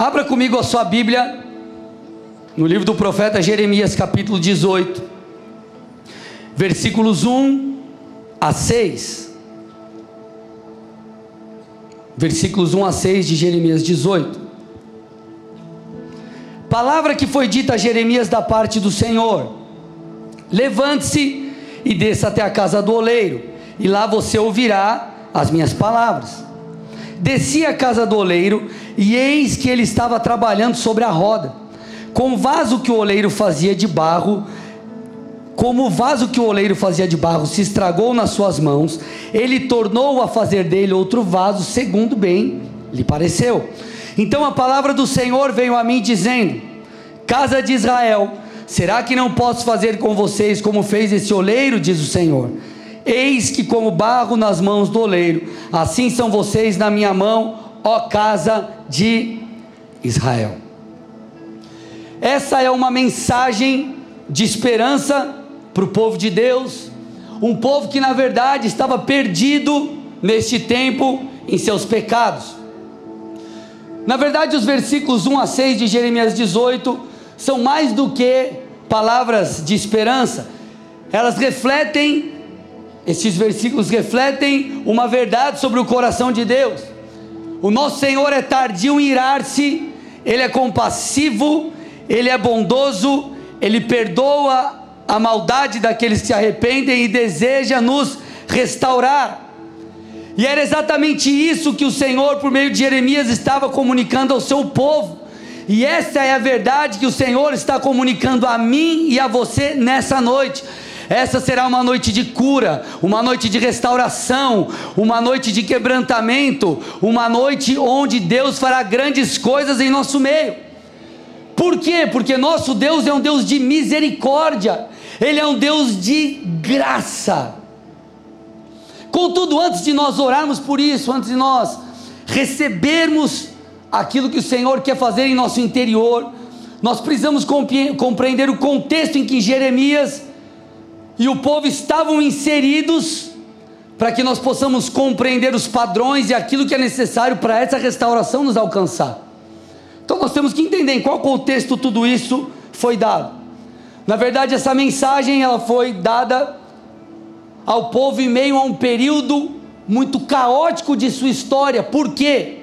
Abra comigo a sua Bíblia no livro do profeta Jeremias, capítulo 18, versículos 1 a 6. Versículos 1 a 6 de Jeremias 18. Palavra que foi dita a Jeremias da parte do Senhor: Levante-se e desça até a casa do oleiro, e lá você ouvirá as minhas palavras. Desci à casa do oleiro, e eis que ele estava trabalhando sobre a roda com o vaso que o oleiro fazia de barro, como o vaso que o oleiro fazia de barro se estragou nas suas mãos, ele tornou a fazer dele outro vaso, segundo bem lhe pareceu. Então a palavra do Senhor veio a mim dizendo: Casa de Israel, será que não posso fazer com vocês como fez esse oleiro, diz o Senhor? Eis que como barro nas mãos do oleiro, assim são vocês na minha mão, ó casa de Israel. Essa é uma mensagem de esperança para o povo de Deus, um povo que na verdade estava perdido neste tempo em seus pecados. Na verdade, os versículos 1 a 6 de Jeremias 18 são mais do que palavras de esperança, elas refletem, esses versículos refletem uma verdade sobre o coração de Deus. O nosso Senhor é tardio em irar-se, Ele é compassivo ele é bondoso, Ele perdoa a maldade daqueles que se arrependem e deseja nos restaurar. E era exatamente isso que o Senhor, por meio de Jeremias, estava comunicando ao seu povo. E essa é a verdade que o Senhor está comunicando a mim e a você nessa noite. Essa será uma noite de cura, uma noite de restauração, uma noite de quebrantamento, uma noite onde Deus fará grandes coisas em nosso meio. Por quê? Porque nosso Deus é um Deus de misericórdia, Ele é um Deus de graça. Contudo, antes de nós orarmos por isso, antes de nós recebermos aquilo que o Senhor quer fazer em nosso interior, nós precisamos compreender o contexto em que Jeremias e o povo estavam inseridos, para que nós possamos compreender os padrões e aquilo que é necessário para essa restauração nos alcançar. Então nós temos que entender em qual contexto tudo isso foi dado. Na verdade, essa mensagem ela foi dada ao povo em meio a um período muito caótico de sua história. Por quê?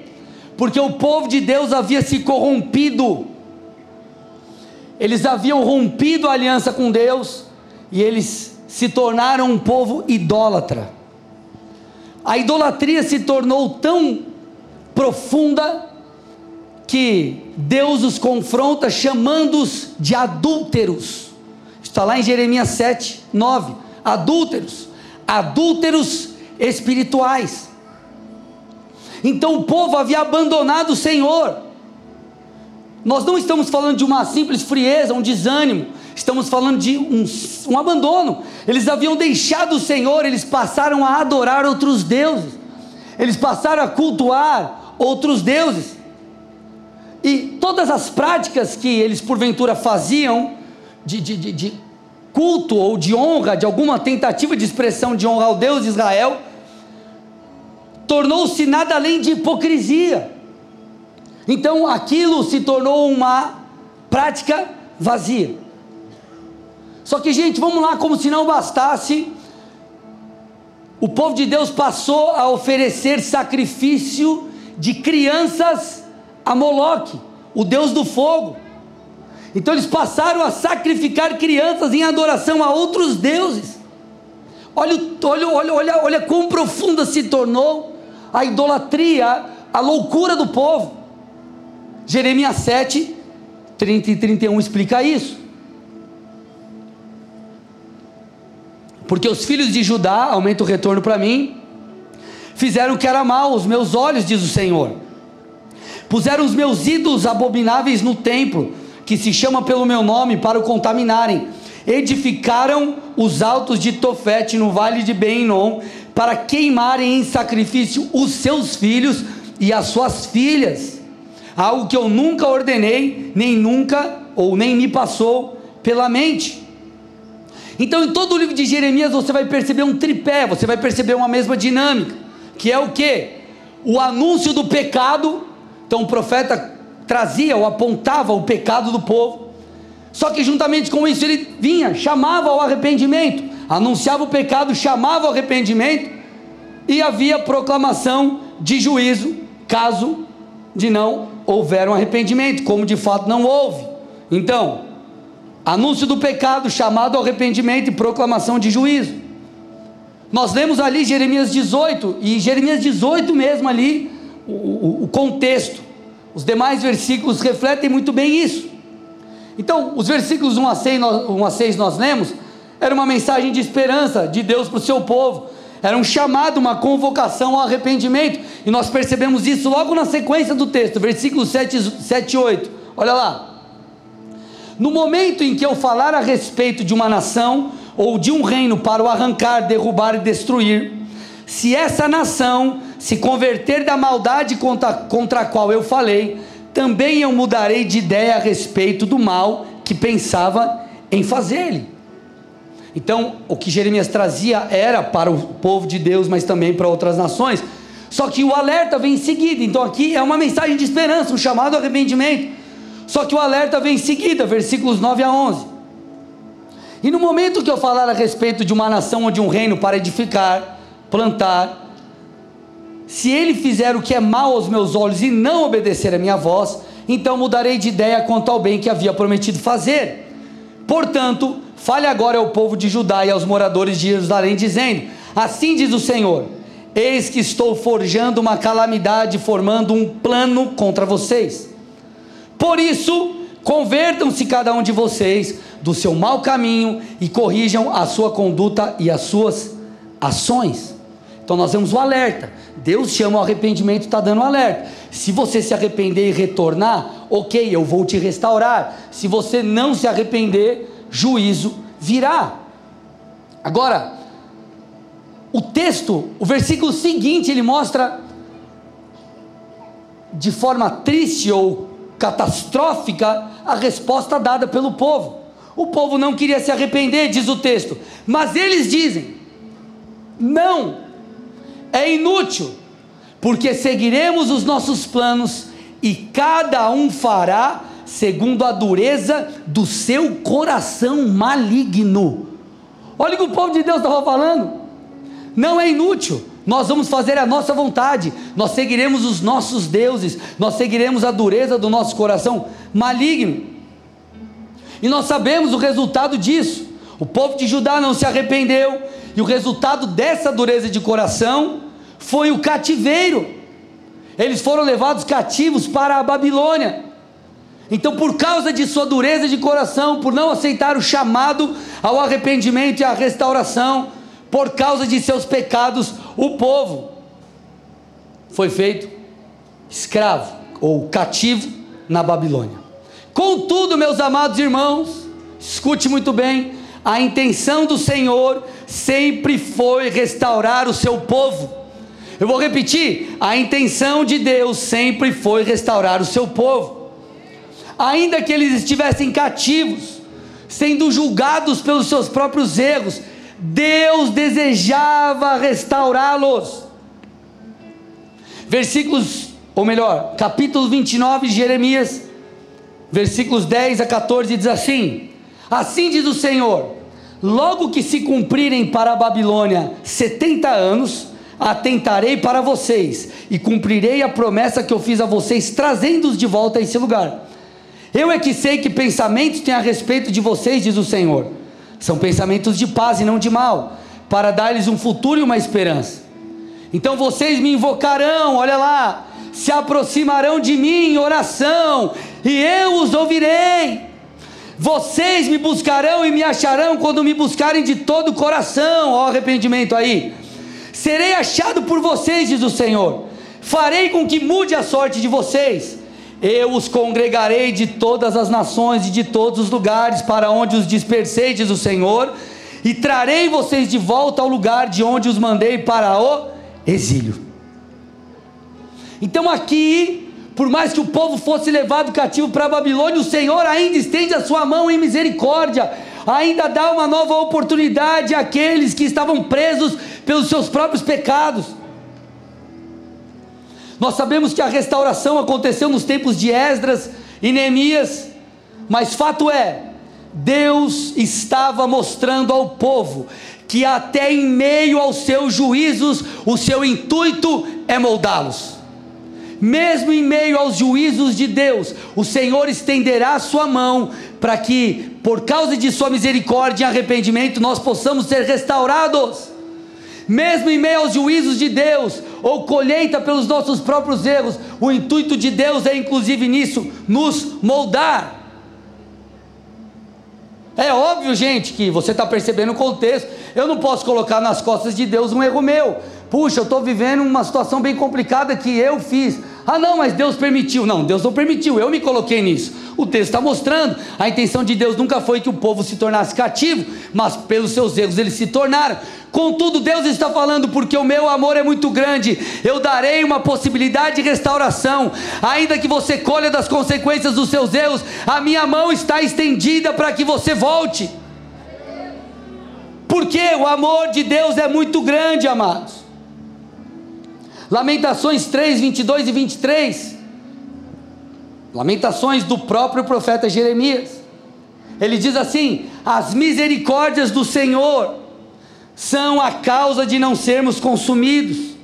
Porque o povo de Deus havia se corrompido. Eles haviam rompido a aliança com Deus e eles se tornaram um povo idólatra. A idolatria se tornou tão profunda que Deus os confronta chamando-os de adúlteros. Está lá em Jeremias 7, 9. Adúlteros, adúlteros espirituais. Então o povo havia abandonado o Senhor. Nós não estamos falando de uma simples frieza, um desânimo, estamos falando de um, um abandono. Eles haviam deixado o Senhor, eles passaram a adorar outros deuses, eles passaram a cultuar outros deuses. E todas as práticas que eles porventura faziam de, de, de, de culto ou de honra, de alguma tentativa de expressão de honra ao Deus de Israel, tornou-se nada além de hipocrisia. Então aquilo se tornou uma prática vazia. Só que, gente, vamos lá, como se não bastasse, o povo de Deus passou a oferecer sacrifício de crianças a Moloque, o deus do fogo. Então eles passaram a sacrificar crianças em adoração a outros deuses. Olha, olha, olha, olha, olha quão profunda se tornou a idolatria, a loucura do povo. Jeremias 7, 30 e 31 explica isso. Porque os filhos de Judá, aumenta o retorno para mim, fizeram o que era mal aos meus olhos, diz o Senhor Puseram os meus ídolos abomináveis no templo, que se chama pelo meu nome, para o contaminarem. Edificaram os altos de Tofete no vale de Beinom, para queimarem em sacrifício os seus filhos e as suas filhas. Algo que eu nunca ordenei, nem nunca, ou nem me passou pela mente. Então, em todo o livro de Jeremias, você vai perceber um tripé, você vai perceber uma mesma dinâmica, que é o que? O anúncio do pecado então o profeta trazia ou apontava o pecado do povo. Só que juntamente com isso ele vinha, chamava ao arrependimento, anunciava o pecado, chamava ao arrependimento e havia proclamação de juízo, caso de não houver um arrependimento, como de fato não houve. Então, anúncio do pecado, chamado ao arrependimento e proclamação de juízo. Nós lemos ali Jeremias 18, e Jeremias 18 mesmo ali, o, o, o contexto. Os demais versículos refletem muito bem isso. Então, os versículos 1 a 6 nós, 1 a 6 nós lemos, era uma mensagem de esperança de Deus para o seu povo, era um chamado, uma convocação ao arrependimento, e nós percebemos isso logo na sequência do texto, versículos 7, 7 e 8. Olha lá. No momento em que eu falar a respeito de uma nação ou de um reino para o arrancar, derrubar e destruir, se essa nação se converter da maldade contra, contra a qual eu falei, também eu mudarei de ideia a respeito do mal que pensava em fazer-lhe. Então, o que Jeremias trazia era para o povo de Deus, mas também para outras nações. Só que o alerta vem em seguida. Então, aqui é uma mensagem de esperança, um chamado ao arrependimento. Só que o alerta vem em seguida, versículos 9 a 11. E no momento que eu falar a respeito de uma nação ou de um reino para edificar, plantar, se ele fizer o que é mal aos meus olhos e não obedecer a minha voz, então mudarei de ideia quanto ao bem que havia prometido fazer. Portanto, fale agora ao povo de Judá e aos moradores de Jerusalém, dizendo: Assim diz o Senhor: Eis que estou forjando uma calamidade, formando um plano contra vocês. Por isso, convertam-se cada um de vocês do seu mau caminho e corrijam a sua conduta e as suas ações. Então nós temos o alerta. Deus chama o arrependimento, está dando um alerta. Se você se arrepender e retornar, ok, eu vou te restaurar. Se você não se arrepender, juízo virá. Agora, o texto, o versículo seguinte, ele mostra de forma triste ou catastrófica a resposta dada pelo povo. O povo não queria se arrepender, diz o texto, mas eles dizem: não, é inútil, porque seguiremos os nossos planos e cada um fará segundo a dureza do seu coração maligno. Olha o que o povo de Deus estava falando. Não é inútil, nós vamos fazer a nossa vontade, nós seguiremos os nossos deuses, nós seguiremos a dureza do nosso coração maligno. E nós sabemos o resultado disso. O povo de Judá não se arrependeu, e o resultado dessa dureza de coração foi o cativeiro. Eles foram levados cativos para a Babilônia. Então, por causa de sua dureza de coração, por não aceitar o chamado ao arrependimento e à restauração, por causa de seus pecados, o povo foi feito escravo ou cativo na Babilônia. Contudo, meus amados irmãos, escute muito bem, a intenção do Senhor sempre foi restaurar o seu povo. Eu vou repetir: a intenção de Deus sempre foi restaurar o seu povo. Ainda que eles estivessem cativos, sendo julgados pelos seus próprios erros, Deus desejava restaurá-los. Versículos, ou melhor, capítulo 29 de Jeremias, versículos 10 a 14 diz assim: Assim diz o Senhor: Logo que se cumprirem para a Babilônia setenta anos, atentarei para vocês e cumprirei a promessa que eu fiz a vocês, trazendo-os de volta a esse lugar. Eu é que sei que pensamentos têm a respeito de vocês, diz o Senhor. São pensamentos de paz e não de mal, para dar-lhes um futuro e uma esperança. Então vocês me invocarão, olha lá, se aproximarão de mim em oração, e eu os ouvirei. Vocês me buscarão e me acharão quando me buscarem de todo o coração, ó arrependimento aí. Serei achado por vocês, diz o Senhor. Farei com que mude a sorte de vocês. Eu os congregarei de todas as nações e de todos os lugares para onde os dispersei, diz o Senhor, e trarei vocês de volta ao lugar de onde os mandei para o exílio. Então aqui por mais que o povo fosse levado cativo para a Babilônia, o Senhor ainda estende a sua mão em misericórdia, ainda dá uma nova oportunidade àqueles que estavam presos pelos seus próprios pecados. Nós sabemos que a restauração aconteceu nos tempos de Esdras e Neemias, mas fato é, Deus estava mostrando ao povo que até em meio aos seus juízos, o seu intuito é moldá-los. Mesmo em meio aos juízos de Deus, o Senhor estenderá a sua mão para que, por causa de sua misericórdia e arrependimento, nós possamos ser restaurados. Mesmo em meio aos juízos de Deus, ou colheita pelos nossos próprios erros, o intuito de Deus é, inclusive nisso, nos moldar. É óbvio, gente, que você está percebendo o contexto. Eu não posso colocar nas costas de Deus um erro meu. Puxa, eu estou vivendo uma situação bem complicada que eu fiz. Ah, não, mas Deus permitiu. Não, Deus não permitiu, eu me coloquei nisso. O texto está mostrando. A intenção de Deus nunca foi que o povo se tornasse cativo, mas pelos seus erros eles se tornaram. Contudo, Deus está falando, porque o meu amor é muito grande, eu darei uma possibilidade de restauração, ainda que você colha das consequências dos seus erros, a minha mão está estendida para que você volte. Porque o amor de Deus é muito grande, amados. Lamentações 3, 22 e 23. Lamentações do próprio profeta Jeremias. Ele diz assim: As misericórdias do Senhor são a causa de não sermos consumidos,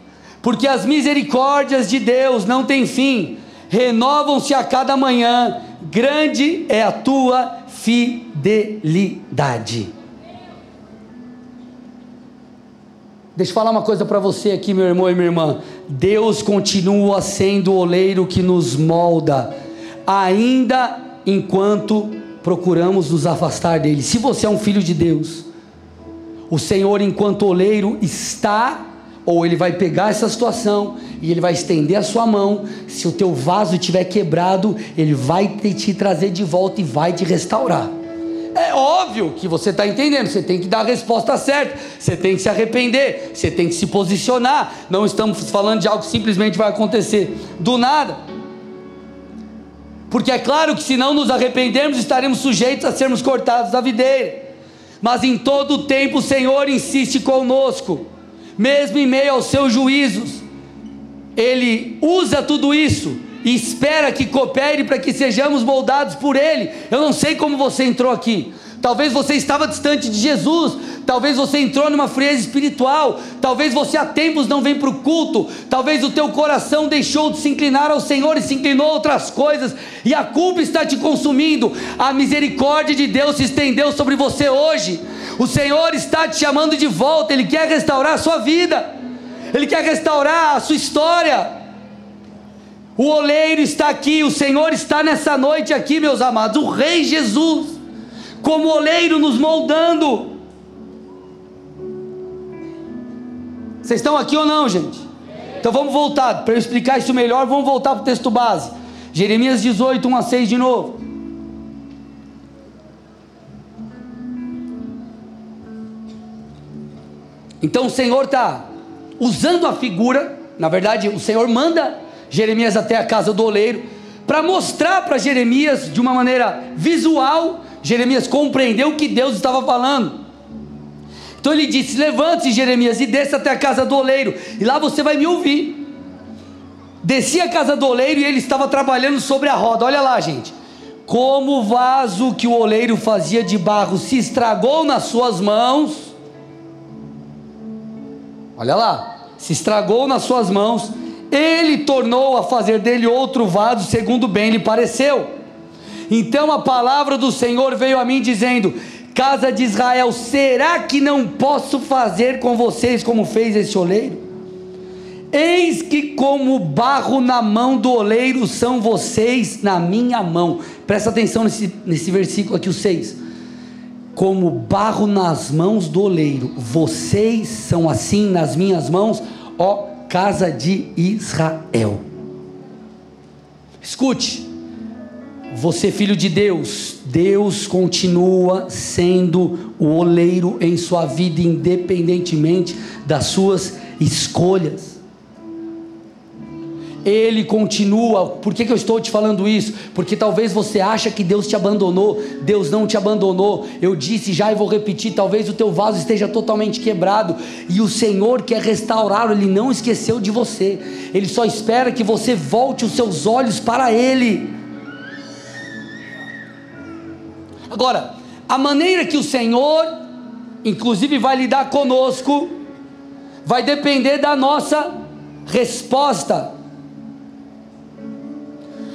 porque as misericórdias de Deus não têm fim, renovam-se a cada manhã, grande é a tua fidelidade. Deixa eu falar uma coisa para você aqui, meu irmão e minha irmã. Deus continua sendo o oleiro que nos molda, ainda enquanto procuramos nos afastar dele. Se você é um filho de Deus, o Senhor, enquanto oleiro, está, ou ele vai pegar essa situação e ele vai estender a sua mão. Se o teu vaso estiver quebrado, ele vai te, trazer de volta e vai te restaurar. É óbvio que você está entendendo, você tem que dar a resposta certa, você tem que se arrepender, você tem que se posicionar. Não estamos falando de algo que simplesmente vai acontecer do nada. Porque é claro que se não nos arrependermos, estaremos sujeitos a sermos cortados da videira. Mas em todo o tempo o Senhor insiste conosco, mesmo em meio aos seus juízos. Ele usa tudo isso e espera que coopere para que sejamos moldados por Ele. Eu não sei como você entrou aqui. Talvez você estava distante de Jesus, talvez você entrou numa frieza espiritual, talvez você há tempos não vem para o culto, talvez o teu coração deixou de se inclinar ao Senhor e se inclinou a outras coisas, e a culpa está te consumindo. A misericórdia de Deus se estendeu sobre você hoje. O Senhor está te chamando de volta, Ele quer restaurar a sua vida, Ele quer restaurar a sua história. O oleiro está aqui, o Senhor está nessa noite aqui, meus amados, o Rei Jesus, como oleiro nos moldando. Vocês estão aqui ou não, gente? Então vamos voltar, para eu explicar isso melhor, vamos voltar para o texto base. Jeremias 18, 1 a 6 de novo. Então o Senhor está usando a figura, na verdade, o Senhor manda Jeremias até a casa do oleiro, para mostrar para Jeremias de uma maneira visual, Jeremias compreendeu o que Deus estava falando. Então ele disse: Levante-se, Jeremias, e desça até a casa do oleiro, e lá você vai me ouvir. Desci a casa do oleiro e ele estava trabalhando sobre a roda. Olha lá, gente. Como o vaso que o oleiro fazia de barro se estragou nas suas mãos. Olha lá, se estragou nas suas mãos ele tornou a fazer dele outro vaso, segundo bem lhe pareceu. Então a palavra do Senhor veio a mim dizendo: Casa de Israel, será que não posso fazer com vocês como fez esse oleiro? Eis que, como barro na mão do oleiro, são vocês na minha mão. Presta atenção nesse, nesse versículo aqui, o 6. Como barro nas mãos do oleiro, vocês são assim nas minhas mãos, ó casa de Israel. Escute, você filho de Deus, Deus continua sendo o oleiro em sua vida, independentemente das suas escolhas. Ele continua. Por que, que eu estou te falando isso? Porque talvez você acha que Deus te abandonou. Deus não te abandonou. Eu disse já e vou repetir: talvez o teu vaso esteja totalmente quebrado. E o Senhor quer restaurar. Ele não esqueceu de você. Ele só espera que você volte os seus olhos para Ele. Agora, a maneira que o Senhor, inclusive, vai lidar conosco, vai depender da nossa resposta.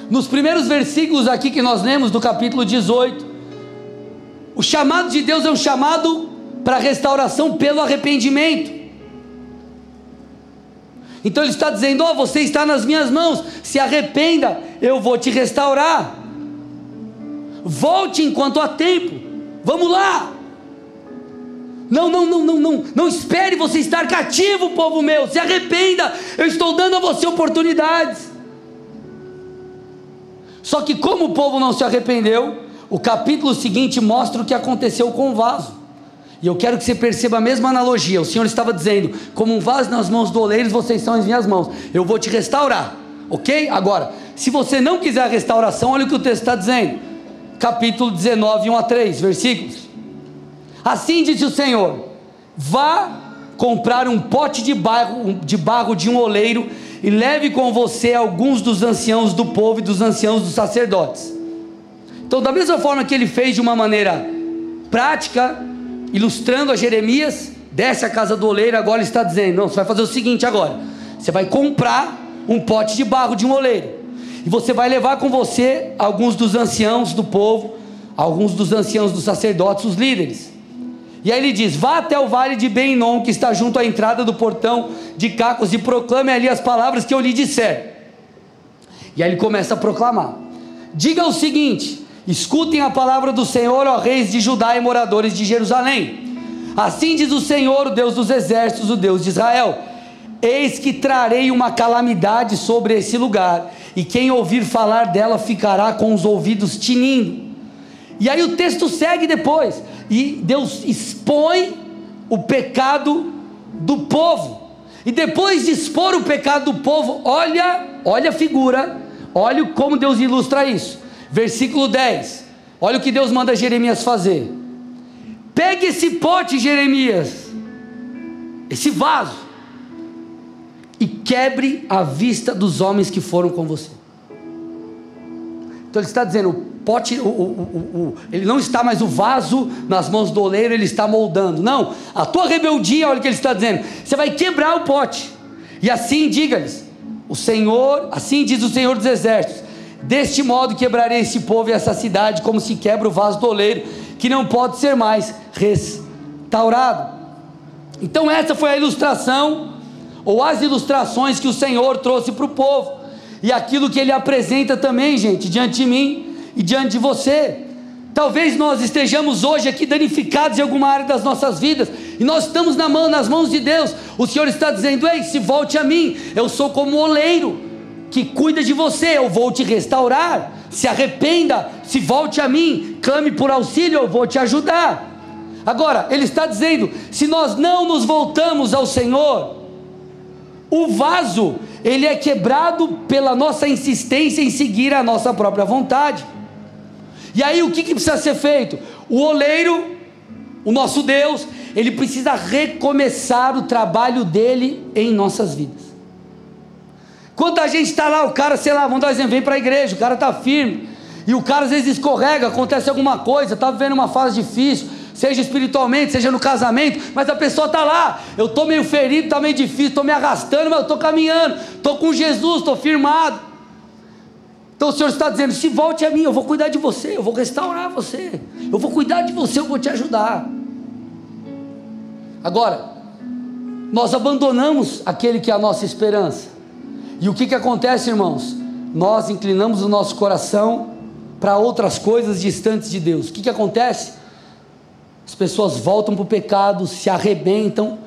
Nos primeiros versículos aqui que nós lemos do capítulo 18, o chamado de Deus é um chamado para restauração pelo arrependimento. Então ele está dizendo: Ó, oh, você está nas minhas mãos, se arrependa, eu vou te restaurar. Volte enquanto há tempo, vamos lá. Não, não, não, não, não, não espere você estar cativo, povo meu, se arrependa, eu estou dando a você oportunidades. Só que, como o povo não se arrependeu, o capítulo seguinte mostra o que aconteceu com o vaso. E eu quero que você perceba a mesma analogia. O Senhor estava dizendo: como um vaso nas mãos do oleiro, vocês são as minhas mãos. Eu vou te restaurar. Ok? Agora, se você não quiser a restauração, olha o que o texto está dizendo. Capítulo 19, 1 a 3, versículos. Assim disse o Senhor: vá comprar um pote de barro, de barro de um oleiro e leve com você alguns dos anciãos do povo e dos anciãos dos sacerdotes. Então, da mesma forma que ele fez de uma maneira prática, ilustrando a Jeremias, desce a casa do oleiro, agora está dizendo: não, você vai fazer o seguinte agora: você vai comprar um pote de barro de um oleiro, e você vai levar com você alguns dos anciãos do povo, alguns dos anciãos dos sacerdotes, os líderes. E aí ele diz: Vá até o vale de Benom, que está junto à entrada do portão de Cacos, e proclame ali as palavras que eu lhe disser. E aí ele começa a proclamar: Diga o seguinte: Escutem a palavra do Senhor, ó reis de Judá e moradores de Jerusalém. Assim diz o Senhor, o Deus dos exércitos, o Deus de Israel: Eis que trarei uma calamidade sobre esse lugar, e quem ouvir falar dela ficará com os ouvidos tinindo. E aí o texto segue depois e Deus expõe o pecado do povo. E depois de expor o pecado do povo, olha, olha a figura, olha como Deus ilustra isso. Versículo 10. Olha o que Deus manda Jeremias fazer. Pegue esse pote, Jeremias, esse vaso, e quebre a vista dos homens que foram com você. Então ele está dizendo: pote, o, o, o, ele não está mais o vaso nas mãos do oleiro, ele está moldando. Não, a tua rebeldia, olha o que ele está dizendo, você vai quebrar o pote. E assim diga-lhes: o Senhor, assim diz o Senhor dos Exércitos: deste modo quebrarei esse povo e essa cidade, como se quebra o vaso do oleiro, que não pode ser mais restaurado. Então, essa foi a ilustração, ou as ilustrações que o Senhor trouxe para o povo, e aquilo que ele apresenta também, gente, diante de mim e diante de você. Talvez nós estejamos hoje aqui danificados em alguma área das nossas vidas, e nós estamos na mão, nas mãos de Deus. O Senhor está dizendo: Ei, se volte a mim, eu sou como o oleiro que cuida de você, eu vou te restaurar. Se arrependa, se volte a mim, clame por auxílio, eu vou te ajudar. Agora, ele está dizendo: se nós não nos voltamos ao Senhor, o vaso, ele é quebrado pela nossa insistência em seguir a nossa própria vontade. E aí o que, que precisa ser feito? O oleiro, o nosso Deus, ele precisa recomeçar o trabalho dele em nossas vidas. Quando a gente está lá, o cara, sei lá, vamos dar um exemplo, vem para a igreja, o cara está firme, e o cara às vezes escorrega, acontece alguma coisa, está vivendo uma fase difícil, seja espiritualmente, seja no casamento, mas a pessoa está lá, eu estou meio ferido, está meio difícil, estou me arrastando, mas eu estou caminhando, estou com Jesus, estou firmado. Então o Senhor está dizendo: se volte a mim, eu vou cuidar de você, eu vou restaurar você, eu vou cuidar de você, eu vou te ajudar. Agora, nós abandonamos aquele que é a nossa esperança. E o que, que acontece, irmãos? Nós inclinamos o nosso coração para outras coisas distantes de Deus. O que, que acontece? As pessoas voltam para o pecado, se arrebentam,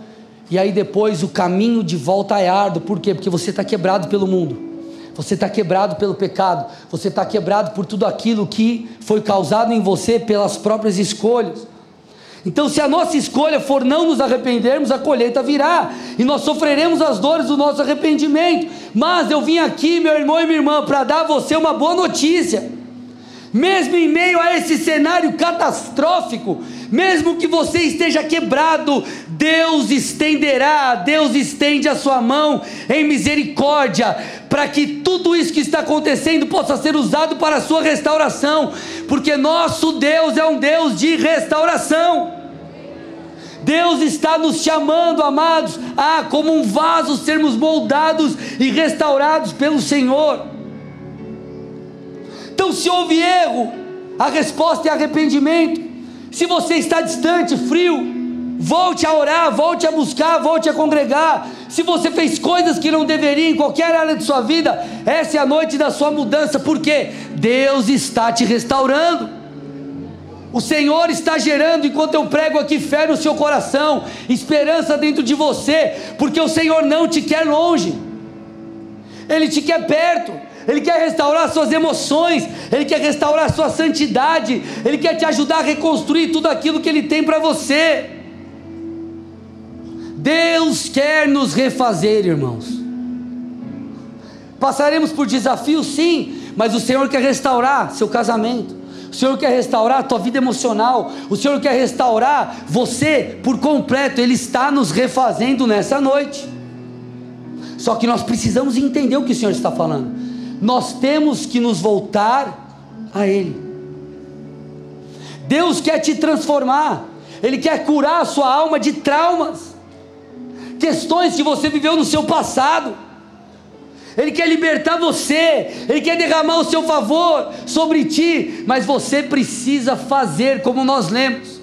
e aí depois o caminho de volta é árduo. Por quê? Porque você está quebrado pelo mundo você está quebrado pelo pecado, você está quebrado por tudo aquilo que foi causado em você pelas próprias escolhas. Então, se a nossa escolha for não nos arrependermos, a colheita virá e nós sofreremos as dores do nosso arrependimento. Mas eu vim aqui, meu irmão e minha irmã, para dar a você uma boa notícia. Mesmo em meio a esse cenário catastrófico, mesmo que você esteja quebrado, Deus estenderá, Deus estende a sua mão em misericórdia, para que tudo isso que está acontecendo possa ser usado para a sua restauração, porque nosso Deus é um Deus de restauração. Deus está nos chamando, amados, a como um vaso sermos moldados e restaurados pelo Senhor. Então, se houve erro, a resposta é arrependimento. Se você está distante, frio, volte a orar, volte a buscar, volte a congregar. Se você fez coisas que não deveria em qualquer área de sua vida, essa é a noite da sua mudança, porque Deus está te restaurando. O Senhor está gerando, enquanto eu prego aqui, fé no seu coração, esperança dentro de você, porque o Senhor não te quer longe, Ele te quer perto. Ele quer restaurar suas emoções, Ele quer restaurar sua santidade, Ele quer te ajudar a reconstruir tudo aquilo que Ele tem para você. Deus quer nos refazer, irmãos. Passaremos por desafios, sim, mas o Senhor quer restaurar seu casamento. O Senhor quer restaurar a tua vida emocional. O Senhor quer restaurar você por completo. Ele está nos refazendo nessa noite. Só que nós precisamos entender o que o Senhor está falando nós temos que nos voltar a Ele. Deus quer te transformar, Ele quer curar a sua alma de traumas, questões que você viveu no seu passado. Ele quer libertar você, Ele quer derramar o seu favor sobre ti, mas você precisa fazer como nós lemos.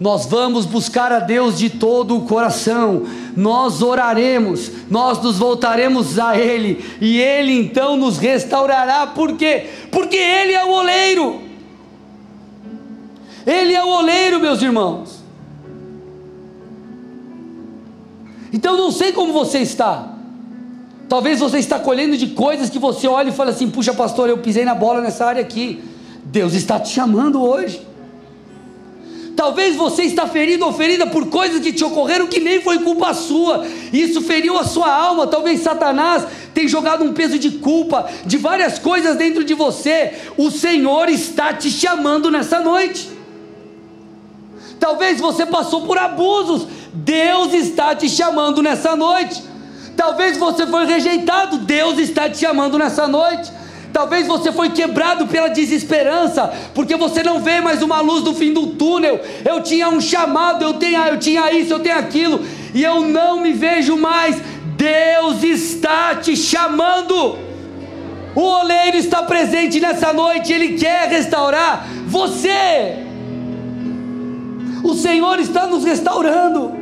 Nós vamos buscar a Deus de todo o coração, nós oraremos, nós nos voltaremos a Ele, e Ele então nos restaurará, por quê? Porque Ele é o oleiro, Ele é o oleiro, meus irmãos. Então não sei como você está, talvez você está colhendo de coisas que você olha e fala assim: puxa, pastor, eu pisei na bola nessa área aqui, Deus está te chamando hoje. Talvez você está ferido ou ferida por coisas que te ocorreram que nem foi culpa sua. Isso feriu a sua alma. Talvez Satanás tenha jogado um peso de culpa de várias coisas dentro de você. O Senhor está te chamando nessa noite. Talvez você passou por abusos. Deus está te chamando nessa noite. Talvez você foi rejeitado. Deus está te chamando nessa noite. Talvez você foi quebrado pela desesperança, porque você não vê mais uma luz no fim do túnel. Eu tinha um chamado, eu, tenho, eu tinha isso, eu tenho aquilo, e eu não me vejo mais. Deus está te chamando. O oleiro está presente nessa noite, ele quer restaurar você. O Senhor está nos restaurando.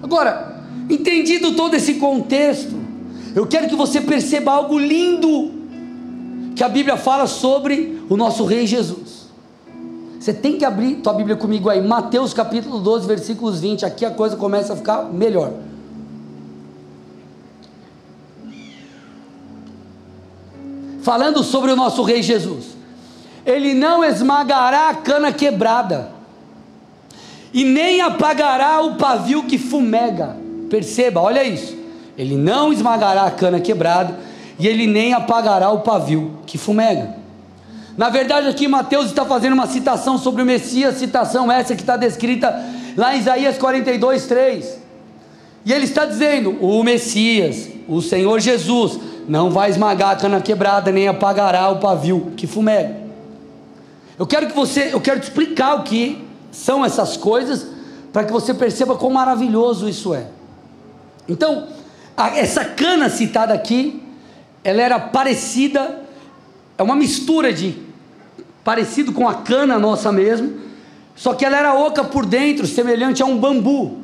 Agora, entendido todo esse contexto, eu quero que você perceba algo lindo que a Bíblia fala sobre o nosso Rei Jesus. Você tem que abrir tua Bíblia comigo aí, Mateus capítulo 12, versículos 20. Aqui a coisa começa a ficar melhor. Falando sobre o nosso Rei Jesus. Ele não esmagará a cana quebrada, e nem apagará o pavio que fumega. Perceba, olha isso ele não esmagará a cana quebrada, e ele nem apagará o pavio que fumega. Na verdade, aqui Mateus está fazendo uma citação sobre o Messias, citação essa que está descrita lá em Isaías 42, 3. E ele está dizendo: o Messias, o Senhor Jesus, não vai esmagar a cana quebrada, nem apagará o pavio que fumega. Eu quero que você, eu quero te explicar o que são essas coisas, para que você perceba quão maravilhoso isso é. Então, essa cana citada aqui, ela era parecida, é uma mistura de parecido com a cana nossa mesmo, só que ela era oca por dentro, semelhante a um bambu.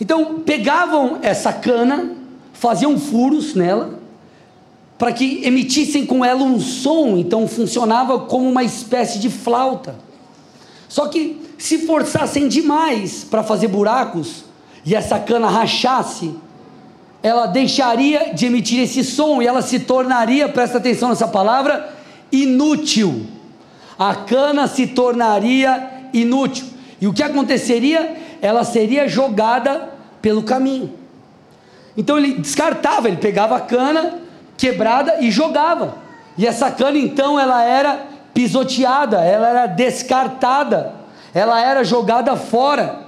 Então pegavam essa cana, faziam furos nela, para que emitissem com ela um som, então funcionava como uma espécie de flauta. Só que se forçassem demais para fazer buracos e essa cana rachasse, ela deixaria de emitir esse som e ela se tornaria, presta atenção nessa palavra, inútil. a cana se tornaria inútil. E o que aconteceria? Ela seria jogada pelo caminho. Então ele descartava, ele pegava a cana quebrada e jogava. E essa cana então ela era pisoteada, ela era descartada, ela era jogada fora.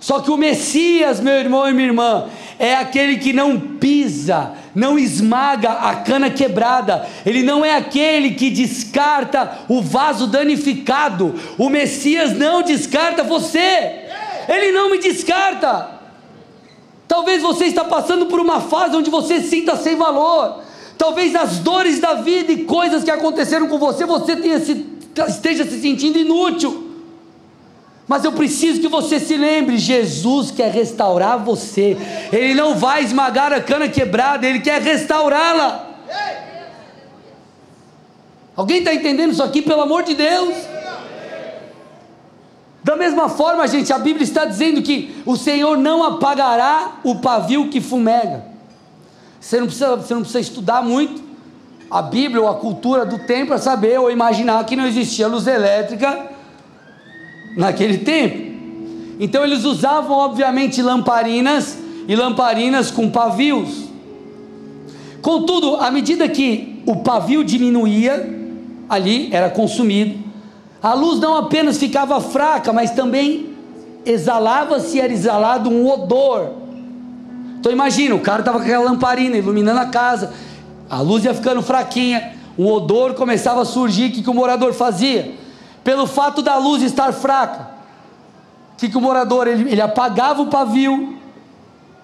Só que o Messias, meu irmão e minha irmã, é aquele que não pisa, não esmaga a cana quebrada, ele não é aquele que descarta o vaso danificado. O Messias não descarta você, ele não me descarta. Talvez você está passando por uma fase onde você sinta sem valor. Talvez as dores da vida e coisas que aconteceram com você, você se, esteja se sentindo inútil. Mas eu preciso que você se lembre: Jesus quer restaurar você. Ele não vai esmagar a cana quebrada, ele quer restaurá-la. Alguém está entendendo isso aqui, pelo amor de Deus? Da mesma forma, gente, a Bíblia está dizendo que o Senhor não apagará o pavio que fumega. Você não precisa, você não precisa estudar muito a Bíblia ou a cultura do tempo para saber ou imaginar que não existia luz elétrica naquele tempo. Então eles usavam, obviamente, lamparinas e lamparinas com pavios. Contudo, à medida que o pavio diminuía, ali era consumido, a luz não apenas ficava fraca, mas também exalava-se, era exalado um odor. Então imagina, o cara estava com aquela lamparina iluminando a casa, a luz ia ficando fraquinha, um odor começava a surgir, o que, que o morador fazia? Pelo fato da luz estar fraca, que, que o morador, ele, ele apagava o pavio,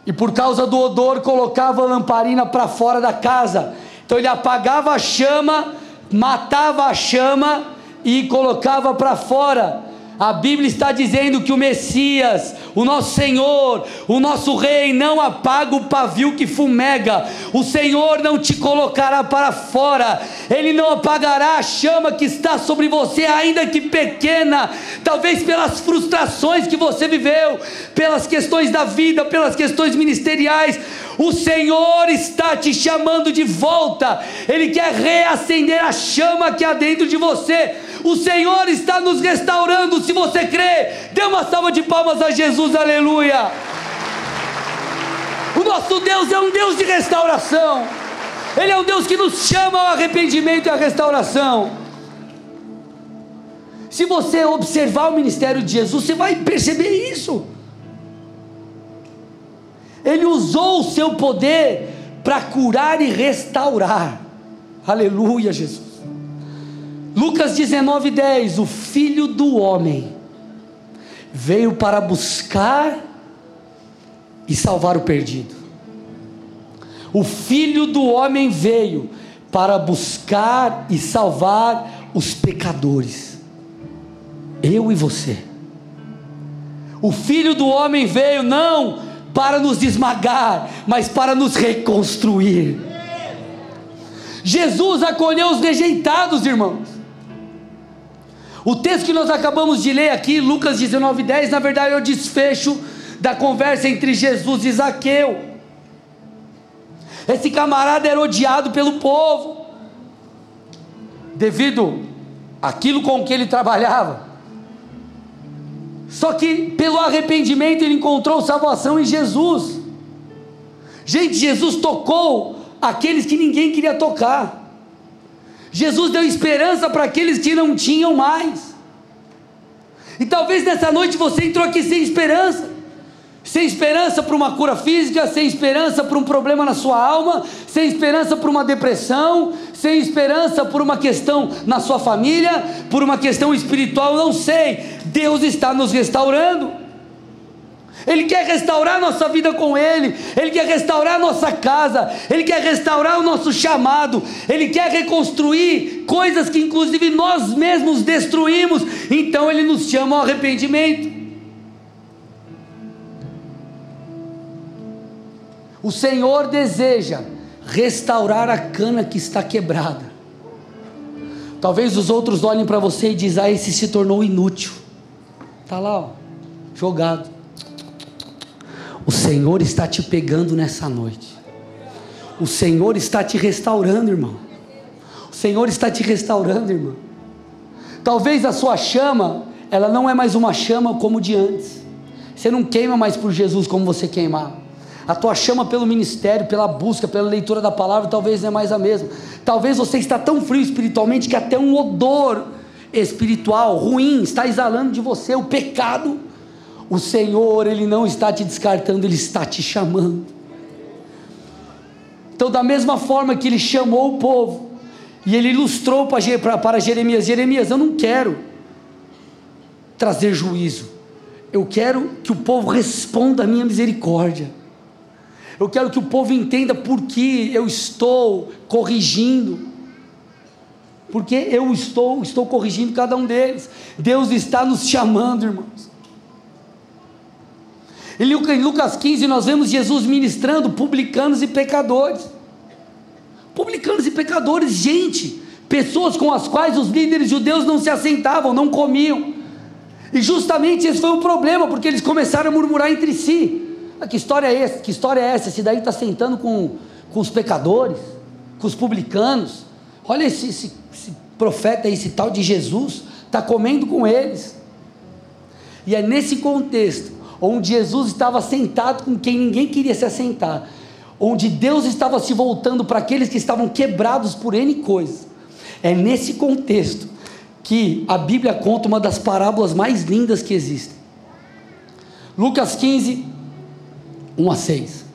e por causa do odor colocava a lamparina para fora da casa, então ele apagava a chama, matava a chama, e colocava para fora. A Bíblia está dizendo que o Messias, o nosso Senhor, o nosso Rei, não apaga o pavio que fumega, o Senhor não te colocará para fora, Ele não apagará a chama que está sobre você, ainda que pequena, talvez pelas frustrações que você viveu, pelas questões da vida, pelas questões ministeriais, o Senhor está te chamando de volta, Ele quer reacender a chama que há dentro de você o Senhor está nos restaurando. Se você crê, dê uma salva de palmas a Jesus, aleluia. O nosso Deus é um Deus de restauração. Ele é um Deus que nos chama ao arrependimento e à restauração. Se você observar o ministério de Jesus, você vai perceber isso. Ele usou o seu poder para curar e restaurar. Aleluia, Jesus. Lucas 19, 10: O filho do homem veio para buscar e salvar o perdido. O filho do homem veio para buscar e salvar os pecadores. Eu e você. O filho do homem veio não para nos esmagar, mas para nos reconstruir. Jesus acolheu os rejeitados, irmãos. O texto que nós acabamos de ler aqui, Lucas 19, 10, na verdade é o desfecho da conversa entre Jesus e Zaqueu. Esse camarada era odiado pelo povo, devido àquilo com que ele trabalhava. Só que pelo arrependimento ele encontrou salvação em Jesus. Gente, Jesus tocou aqueles que ninguém queria tocar. Jesus deu esperança para aqueles que não tinham mais. E talvez nessa noite você entrou aqui sem esperança. Sem esperança para uma cura física, sem esperança para um problema na sua alma, sem esperança para uma depressão, sem esperança por uma questão na sua família, por uma questão espiritual, não sei. Deus está nos restaurando. Ele quer restaurar nossa vida com Ele, Ele quer restaurar nossa casa, Ele quer restaurar o nosso chamado, Ele quer reconstruir coisas que inclusive nós mesmos destruímos, então Ele nos chama ao arrependimento. O Senhor deseja restaurar a cana que está quebrada. Talvez os outros olhem para você e dizem: Ah, esse se tornou inútil. Está lá, ó, jogado. O Senhor está te pegando nessa noite. O Senhor está te restaurando, irmão. O Senhor está te restaurando, irmão. Talvez a sua chama, ela não é mais uma chama como de antes. Você não queima mais por Jesus como você queimava. A tua chama pelo ministério, pela busca, pela leitura da palavra, talvez não é mais a mesma. Talvez você está tão frio espiritualmente que até um odor espiritual ruim está exalando de você o pecado. O Senhor, ele não está te descartando, ele está te chamando. Então, da mesma forma que ele chamou o povo, e ele ilustrou para, Jeremias: Jeremias, eu não quero trazer juízo, eu quero que o povo responda à minha misericórdia. Eu quero que o povo entenda por que eu estou corrigindo. Porque eu estou, estou corrigindo cada um deles. Deus está nos chamando, irmãos. Em Lucas 15 nós vemos Jesus ministrando publicanos e pecadores. Publicanos e pecadores, gente, pessoas com as quais os líderes judeus não se assentavam, não comiam. E justamente esse foi o problema, porque eles começaram a murmurar entre si. Ah, que história é essa? Que história é essa? Esse daí está sentando com, com os pecadores, com os publicanos. Olha esse, esse, esse profeta, esse tal de Jesus, está comendo com eles. E é nesse contexto, onde Jesus estava sentado com quem ninguém queria se assentar, onde Deus estava se voltando para aqueles que estavam quebrados por N coisas. É nesse contexto que a Bíblia conta uma das parábolas mais lindas que existem. Lucas 15, 1 a 6.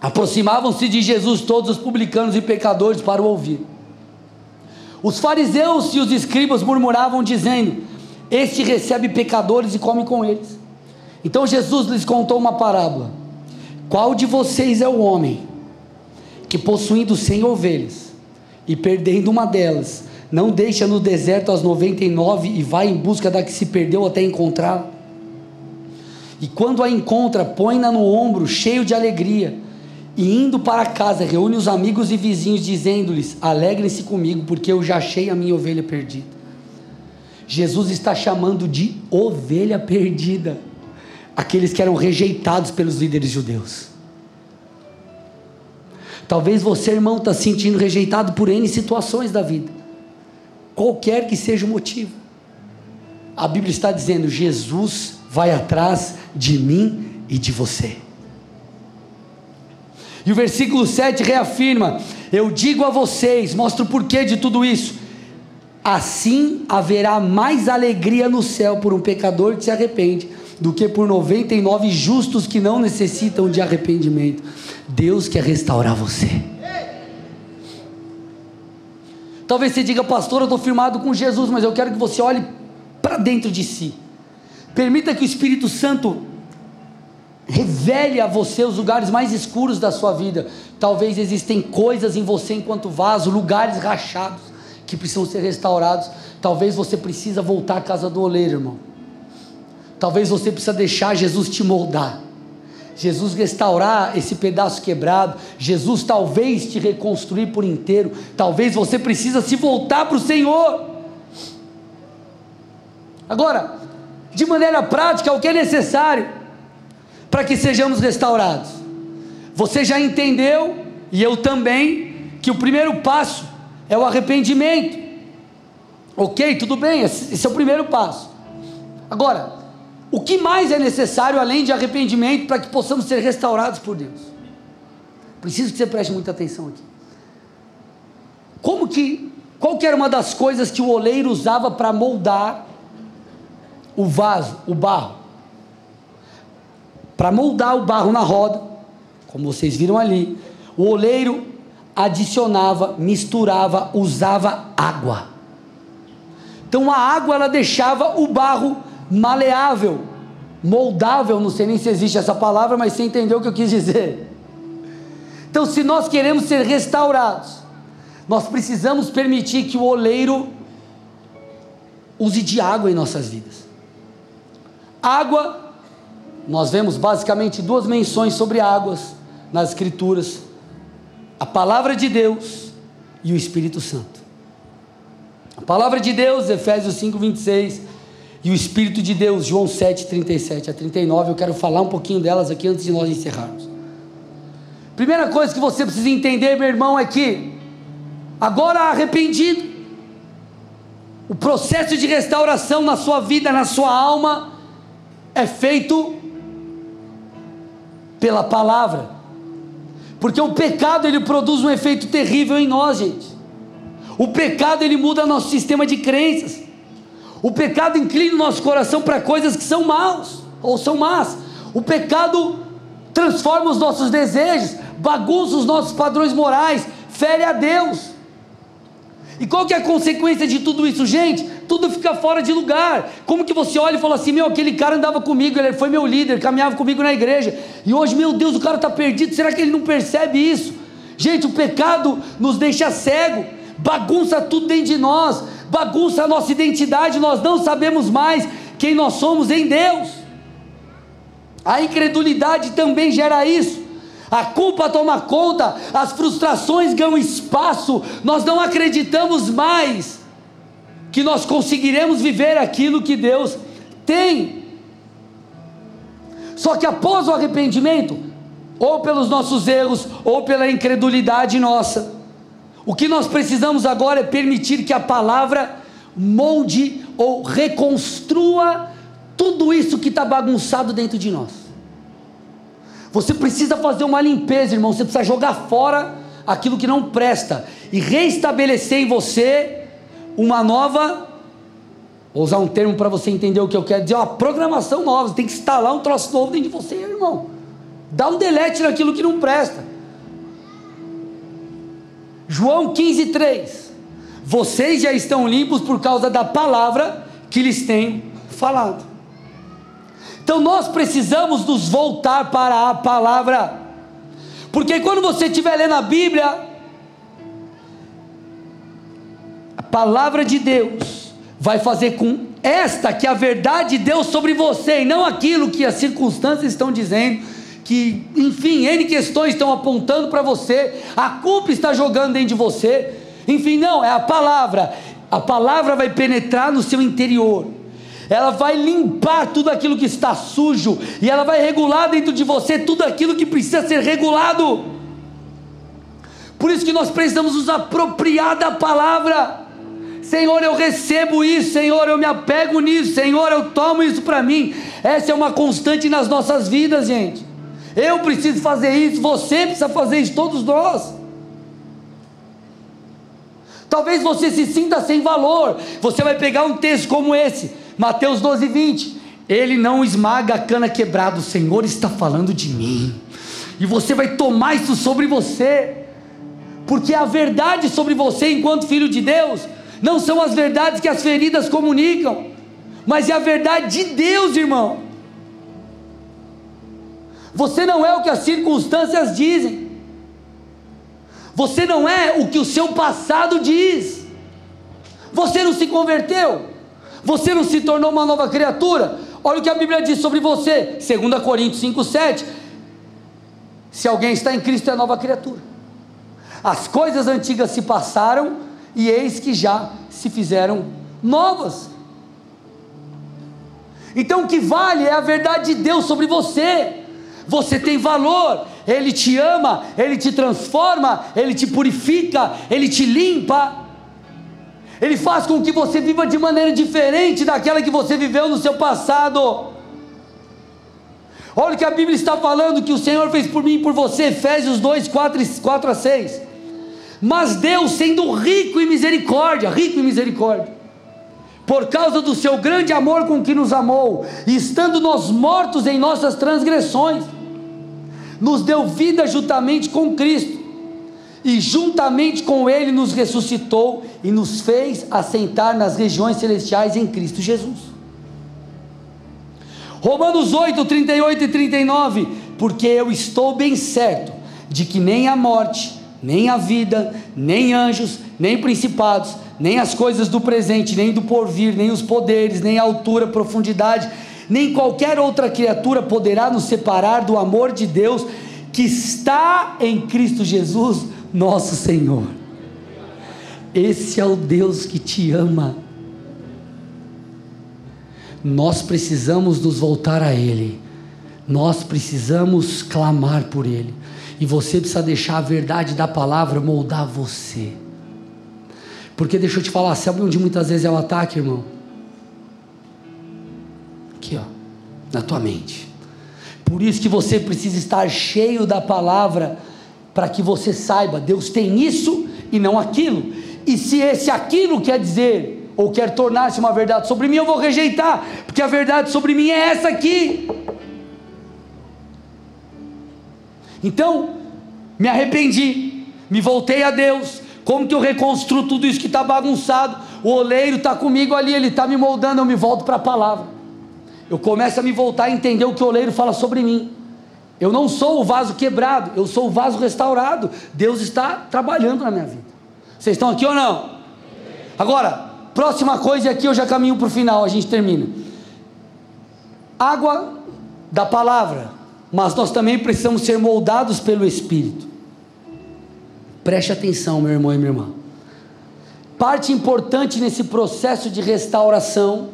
Aproximavam-se de Jesus todos os publicanos e pecadores para o ouvir. Os fariseus e os escribas murmuravam, dizendo: Este recebe pecadores e come com eles. Então Jesus lhes contou uma parábola: Qual de vocês é o homem que, possuindo cem ovelhas e perdendo uma delas, não deixa no deserto as noventa e nove e vai em busca da que se perdeu até encontrá-la? E quando a encontra, põe-na no ombro, cheio de alegria. E indo para casa, reúne os amigos e vizinhos, dizendo-lhes: Alegrem-se comigo, porque eu já achei a minha ovelha perdida. Jesus está chamando de ovelha perdida aqueles que eram rejeitados pelos líderes judeus. Talvez você, irmão, está se sentindo rejeitado por N situações da vida, qualquer que seja o motivo. A Bíblia está dizendo: Jesus vai atrás de mim e de você. E o versículo 7 reafirma: Eu digo a vocês, mostra o porquê de tudo isso. Assim haverá mais alegria no céu por um pecador que se arrepende, do que por 99 justos que não necessitam de arrependimento. Deus quer restaurar você. Talvez você diga, pastor, eu estou firmado com Jesus, mas eu quero que você olhe para dentro de si. Permita que o Espírito Santo revele a você os lugares mais escuros da sua vida. Talvez existem coisas em você enquanto vaso, lugares rachados que precisam ser restaurados. Talvez você precisa voltar à casa do oleiro, irmão. Talvez você precisa deixar Jesus te moldar. Jesus restaurar esse pedaço quebrado, Jesus talvez te reconstruir por inteiro, talvez você precisa se voltar para o Senhor. Agora, de maneira prática o que é necessário para que sejamos restaurados. Você já entendeu, e eu também, que o primeiro passo é o arrependimento. Ok, tudo bem, esse é o primeiro passo. Agora, o que mais é necessário além de arrependimento para que possamos ser restaurados por Deus? Preciso que você preste muita atenção aqui. Como que, qual que era uma das coisas que o oleiro usava para moldar o vaso, o barro. Para moldar o barro na roda, como vocês viram ali, o oleiro adicionava, misturava, usava água. Então a água ela deixava o barro maleável, moldável, não sei nem se existe essa palavra, mas você entendeu o que eu quis dizer. Então, se nós queremos ser restaurados, nós precisamos permitir que o oleiro use de água em nossas vidas. Água, nós vemos basicamente duas menções sobre águas nas Escrituras: a palavra de Deus e o Espírito Santo. A palavra de Deus, Efésios 5, 26, e o Espírito de Deus, João 7, 37 a 39. Eu quero falar um pouquinho delas aqui antes de nós encerrarmos. Primeira coisa que você precisa entender, meu irmão, é que agora arrependido. O processo de restauração na sua vida, na sua alma, é feito pela palavra. Porque o pecado ele produz um efeito terrível em nós, gente. O pecado ele muda nosso sistema de crenças. O pecado inclina o nosso coração para coisas que são maus ou são más. O pecado transforma os nossos desejos, bagunça os nossos padrões morais, fere a Deus. E qual que é a consequência de tudo isso, gente? Tudo fica fora de lugar. Como que você olha e fala assim: meu, aquele cara andava comigo, ele foi meu líder, caminhava comigo na igreja, e hoje, meu Deus, o cara está perdido, será que ele não percebe isso? Gente, o pecado nos deixa cego, bagunça tudo dentro de nós, bagunça a nossa identidade, nós não sabemos mais quem nós somos em Deus. A incredulidade também gera isso a culpa toma conta, as frustrações ganham espaço, nós não acreditamos mais que nós conseguiremos viver aquilo que Deus tem. Só que após o arrependimento, ou pelos nossos erros, ou pela incredulidade nossa, o que nós precisamos agora é permitir que a palavra molde ou reconstrua tudo isso que está bagunçado dentro de nós. Você precisa fazer uma limpeza, irmão. Você precisa jogar fora aquilo que não presta e reestabelecer em você uma nova. Vou usar um termo para você entender o que eu quero dizer, uma programação nova. Você tem que instalar um troço novo dentro de você, irmão. Dá um delete naquilo que não presta. João 15, 3. Vocês já estão limpos por causa da palavra que lhes tenho falado. Então nós precisamos nos voltar para a palavra. Porque quando você estiver lendo a Bíblia, palavra de Deus vai fazer com esta que é a verdade de Deus sobre você e não aquilo que as circunstâncias estão dizendo, que, enfim, N questões estão apontando para você, a culpa está jogando dentro de você. Enfim, não, é a palavra. A palavra vai penetrar no seu interior ela vai limpar tudo aquilo que está sujo, e ela vai regular dentro de você tudo aquilo que precisa ser regulado. Por isso que nós precisamos nos apropriar da palavra. Senhor, eu recebo isso, Senhor, eu me apego nisso, Senhor, eu tomo isso para mim. Essa é uma constante nas nossas vidas, gente. Eu preciso fazer isso, você precisa fazer isso, todos nós. Talvez você se sinta sem valor. Você vai pegar um texto como esse Mateus 12, 20. Ele não esmaga a cana quebrada, o Senhor está falando de mim. E você vai tomar isso sobre você, porque a verdade sobre você, enquanto filho de Deus, não são as verdades que as feridas comunicam, mas é a verdade de Deus, irmão. Você não é o que as circunstâncias dizem, você não é o que o seu passado diz, você não se converteu, você não se tornou uma nova criatura? Olha o que a Bíblia diz sobre você, 2 Coríntios 5,7. Se alguém está em Cristo, é nova criatura. As coisas antigas se passaram e eis que já se fizeram novas. Então o que vale é a verdade de Deus sobre você. Você tem valor, Ele te ama, Ele te transforma, Ele te purifica, Ele te limpa. Ele faz com que você viva de maneira diferente daquela que você viveu no seu passado. Olha o que a Bíblia está falando que o Senhor fez por mim e por você, Efésios 2, 4, 4 a 6. Mas Deus, sendo rico em misericórdia, rico em misericórdia, por causa do seu grande amor com que nos amou, estando nós mortos em nossas transgressões, nos deu vida juntamente com Cristo e juntamente com Ele nos ressuscitou e nos fez assentar nas regiões celestiais em Cristo Jesus. Romanos 8, 38 e 39, porque eu estou bem certo de que nem a morte, nem a vida, nem anjos, nem principados, nem as coisas do presente, nem do porvir, nem os poderes, nem a altura, profundidade, nem qualquer outra criatura poderá nos separar do amor de Deus que está em Cristo Jesus nosso Senhor. Esse é o Deus que te ama. Nós precisamos nos voltar a Ele, nós precisamos clamar por Ele, e você precisa deixar a verdade da palavra moldar você. Porque deixa eu te falar, sabe onde muitas vezes é o ataque, irmão? Aqui, ó, na tua mente. Por isso que você precisa estar cheio da palavra, para que você saiba, Deus tem isso e não aquilo. E se esse aquilo quer dizer, ou quer tornar-se uma verdade sobre mim, eu vou rejeitar, porque a verdade sobre mim é essa aqui. Então, me arrependi, me voltei a Deus. Como que eu reconstruo tudo isso que está bagunçado? O oleiro está comigo ali, ele está me moldando, eu me volto para a palavra. Eu começo a me voltar a entender o que o oleiro fala sobre mim. Eu não sou o vaso quebrado, eu sou o vaso restaurado. Deus está trabalhando na minha vida. Vocês estão aqui ou não? Agora, próxima coisa, e aqui eu já caminho para o final, a gente termina. Água da palavra, mas nós também precisamos ser moldados pelo Espírito. Preste atenção, meu irmão e minha irmã. Parte importante nesse processo de restauração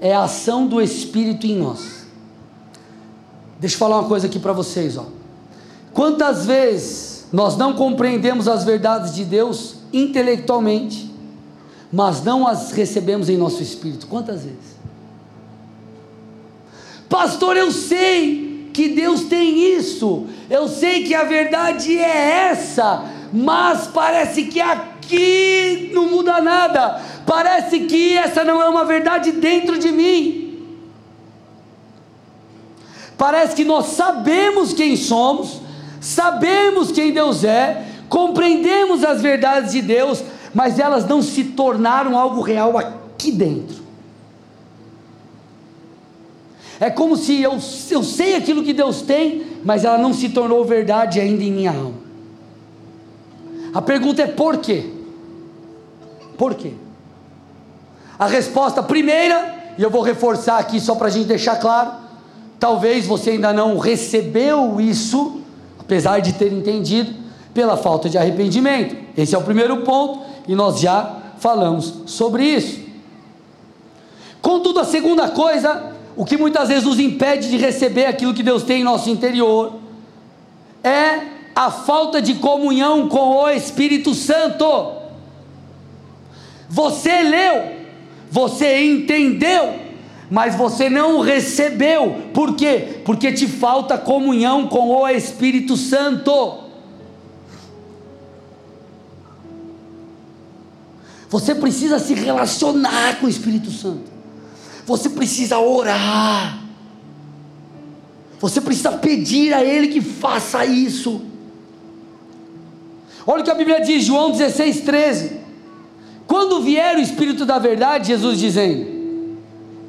é a ação do Espírito em nós. Deixa eu falar uma coisa aqui para vocês, ó. Quantas vezes nós não compreendemos as verdades de Deus intelectualmente, mas não as recebemos em nosso espírito? Quantas vezes? Pastor, eu sei que Deus tem isso, eu sei que a verdade é essa, mas parece que aqui não muda nada, parece que essa não é uma verdade dentro de mim. Parece que nós sabemos quem somos, sabemos quem Deus é, compreendemos as verdades de Deus, mas elas não se tornaram algo real aqui dentro. É como se eu, eu sei aquilo que Deus tem, mas ela não se tornou verdade ainda em minha alma. A pergunta é por quê? Por quê? A resposta primeira, e eu vou reforçar aqui só para a gente deixar claro, Talvez você ainda não recebeu isso, apesar de ter entendido, pela falta de arrependimento. Esse é o primeiro ponto e nós já falamos sobre isso. Contudo, a segunda coisa, o que muitas vezes nos impede de receber aquilo que Deus tem em nosso interior, é a falta de comunhão com o Espírito Santo. Você leu, você entendeu, mas você não recebeu. Por quê? Porque te falta comunhão com o Espírito Santo. Você precisa se relacionar com o Espírito Santo. Você precisa orar. Você precisa pedir a Ele que faça isso. Olha o que a Bíblia diz, João 16, 13. Quando vier o Espírito da Verdade, Jesus dizendo: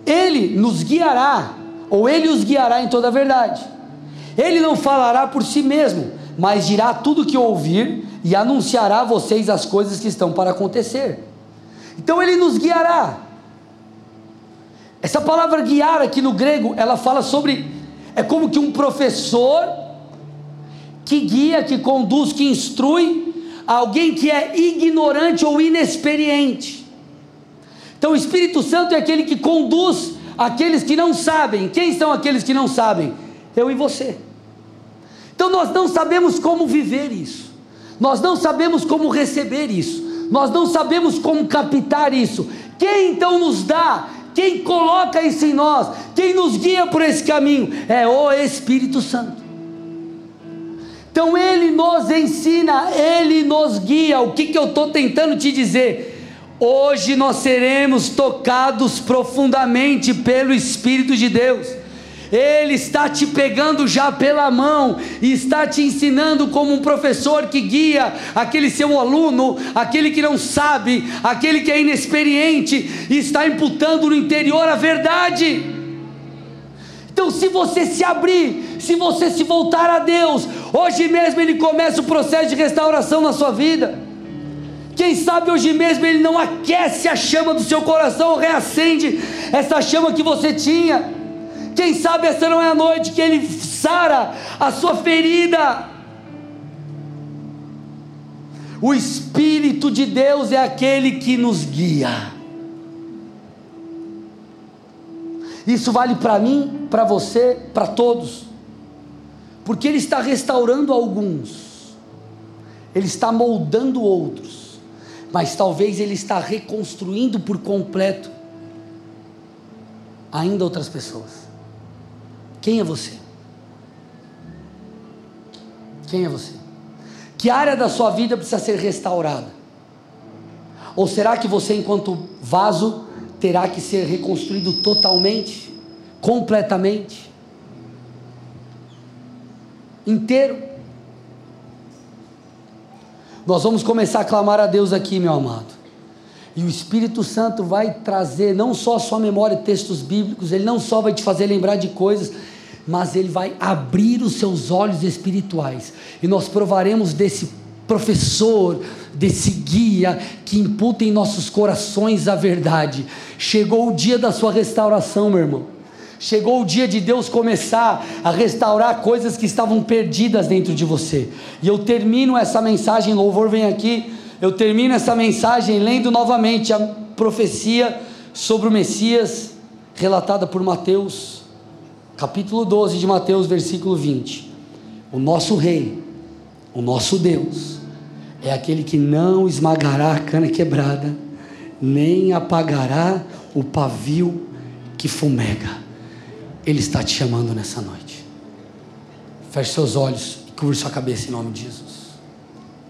ele nos guiará, ou ele os guiará em toda a verdade. Ele não falará por si mesmo, mas dirá tudo o que ouvir e anunciará a vocês as coisas que estão para acontecer. Então ele nos guiará. Essa palavra guiar aqui no grego, ela fala sobre é como que um professor que guia, que conduz, que instrui alguém que é ignorante ou inexperiente. Então o Espírito Santo é aquele que conduz aqueles que não sabem. Quem são aqueles que não sabem? Eu e você. Então nós não sabemos como viver isso. Nós não sabemos como receber isso. Nós não sabemos como captar isso. Quem então nos dá? Quem coloca isso em nós? Quem nos guia por esse caminho? É o Espírito Santo. Então ele nos ensina, ele nos guia. O que, que eu estou tentando te dizer? Hoje nós seremos tocados profundamente pelo Espírito de Deus. Ele está te pegando já pela mão e está te ensinando como um professor que guia aquele seu aluno, aquele que não sabe, aquele que é inexperiente, e está imputando no interior a verdade. Então, se você se abrir, se você se voltar a Deus, hoje mesmo Ele começa o processo de restauração na sua vida. Quem sabe hoje mesmo ele não aquece a chama do seu coração, reacende essa chama que você tinha. Quem sabe essa não é a noite que ele sara a sua ferida. O Espírito de Deus é aquele que nos guia. Isso vale para mim, para você, para todos. Porque Ele está restaurando alguns, Ele está moldando outros mas talvez Ele está reconstruindo por completo ainda outras pessoas. Quem é você? Quem é você? Que área da sua vida precisa ser restaurada? Ou será que você, enquanto vaso, terá que ser reconstruído totalmente, completamente, inteiro? Nós vamos começar a clamar a Deus aqui, meu amado. E o Espírito Santo vai trazer não só a sua memória textos bíblicos, ele não só vai te fazer lembrar de coisas, mas ele vai abrir os seus olhos espirituais. E nós provaremos desse professor, desse guia que imputa em nossos corações a verdade. Chegou o dia da sua restauração, meu irmão. Chegou o dia de Deus começar a restaurar coisas que estavam perdidas dentro de você. E eu termino essa mensagem, louvor vem aqui. Eu termino essa mensagem lendo novamente a profecia sobre o Messias relatada por Mateus capítulo 12 de Mateus, versículo 20. O nosso rei, o nosso Deus, é aquele que não esmagará a cana quebrada, nem apagará o pavio que fumega. Ele está te chamando nessa noite. Feche seus olhos e cubra sua cabeça em nome de Jesus.